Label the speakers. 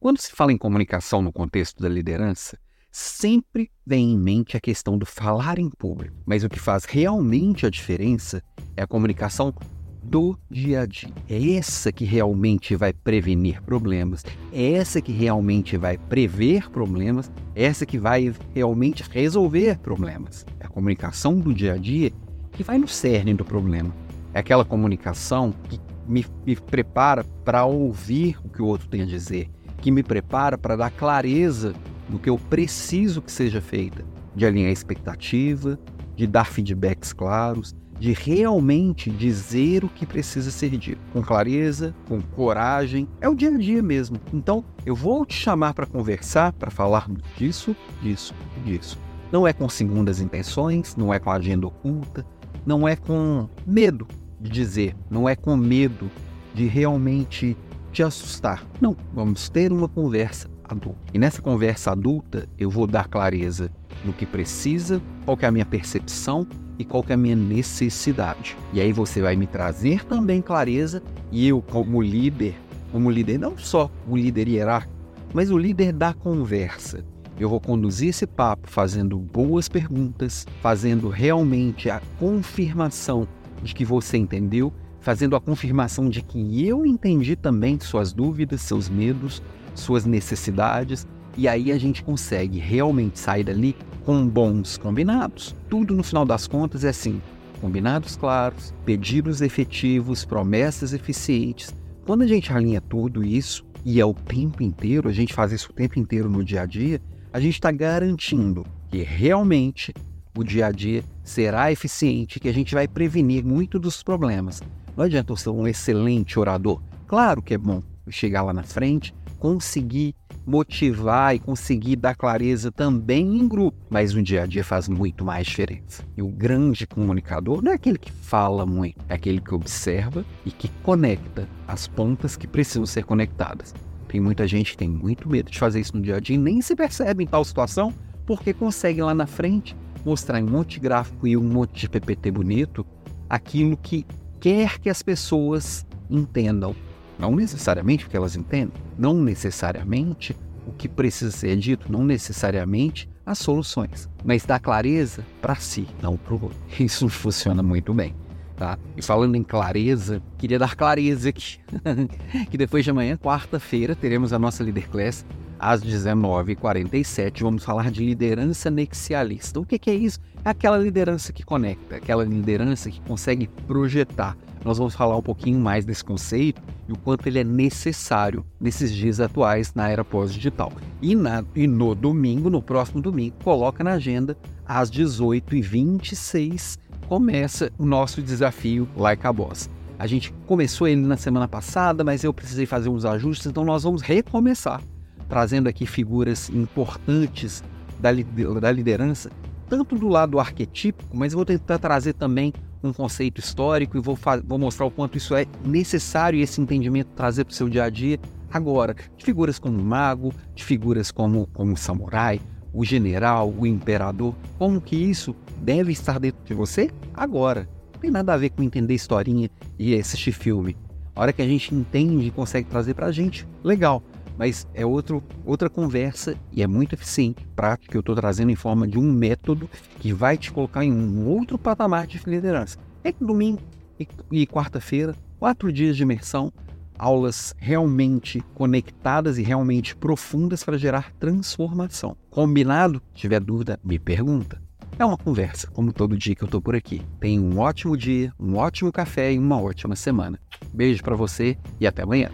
Speaker 1: Quando se fala em comunicação no contexto da liderança, sempre vem em mente a questão do falar em público. Mas o que faz realmente a diferença é a comunicação do dia a dia. É essa que realmente vai prevenir problemas, é essa que realmente vai prever problemas, é essa que vai realmente resolver problemas. É a comunicação do dia a dia que vai no cerne do problema. É aquela comunicação que me, me prepara para ouvir o que o outro tem a dizer, que me prepara para dar clareza do que eu preciso que seja feita, de alinhar expectativa, de dar feedbacks claros, de realmente dizer o que precisa ser dito, com clareza, com coragem. É o dia a dia mesmo. Então, eu vou te chamar para conversar, para falar disso, disso disso. Não é com segundas intenções, não é com agenda oculta, não é com medo de dizer, não é com medo de realmente te assustar. Não, vamos ter uma conversa adulta. E nessa conversa adulta, eu vou dar clareza no que precisa, qual é a minha percepção e qual é a minha necessidade. E aí você vai me trazer também clareza e eu como líder, como líder não só o líder hierárquico, mas o líder da conversa. Eu vou conduzir esse papo fazendo boas perguntas, fazendo realmente a confirmação de que você entendeu, fazendo a confirmação de que eu entendi também suas dúvidas, seus medos, suas necessidades, e aí a gente consegue realmente sair dali com bons combinados. Tudo no final das contas é assim: combinados claros, pedidos efetivos, promessas eficientes. Quando a gente alinha tudo isso, e é o tempo inteiro, a gente faz isso o tempo inteiro no dia a dia, a gente está garantindo que realmente o dia a dia será eficiente, que a gente vai prevenir muito dos problemas. Não adianta eu ser um excelente orador. Claro que é bom chegar lá na frente, conseguir motivar e conseguir dar clareza também em grupo, mas no dia a dia faz muito mais diferença. E o grande comunicador não é aquele que fala muito, é aquele que observa e que conecta as pontas que precisam ser conectadas. Tem muita gente que tem muito medo de fazer isso no dia a dia e nem se percebe em tal situação porque consegue lá na frente mostrar em um monte de gráfico e um monte de PPT bonito aquilo que quer que as pessoas entendam não necessariamente porque elas entendem, não necessariamente o que precisa ser dito, não necessariamente as soluções, mas dar clareza para si, não para o outro. Isso funciona muito bem. Tá? E falando em clareza, queria dar clareza aqui, que depois de amanhã, quarta-feira, teremos a nossa Leader Class às 19h47. Vamos falar de liderança nexialista. O que, que é isso? É aquela liderança que conecta, aquela liderança que consegue projetar. Nós vamos falar um pouquinho mais desse conceito e o quanto ele é necessário nesses dias atuais na era pós-digital. E, e no domingo, no próximo domingo, coloca na agenda às 18h26 começa o nosso desafio Like a Boss. A gente começou ele na semana passada, mas eu precisei fazer uns ajustes, então nós vamos recomeçar trazendo aqui figuras importantes da, da liderança, tanto do lado arquetípico, mas vou tentar trazer também um conceito histórico e vou, vou mostrar o quanto isso é necessário esse entendimento trazer para o seu dia a dia agora, de figuras como o mago, de figuras como, como o samurai, o general, o imperador, como que isso deve estar dentro de você agora. Não tem nada a ver com entender historinha e assistir filme. A hora que a gente entende e consegue trazer para a gente, legal mas é outro, outra conversa e é muito eficiente, prático, que eu estou trazendo em forma de um método que vai te colocar em um outro patamar de liderança. É que domingo e, e quarta-feira, quatro dias de imersão, aulas realmente conectadas e realmente profundas para gerar transformação. Combinado? Tiver dúvida, me pergunta. É uma conversa, como todo dia que eu estou por aqui. Tenha um ótimo dia, um ótimo café e uma ótima semana. Beijo para você e até amanhã.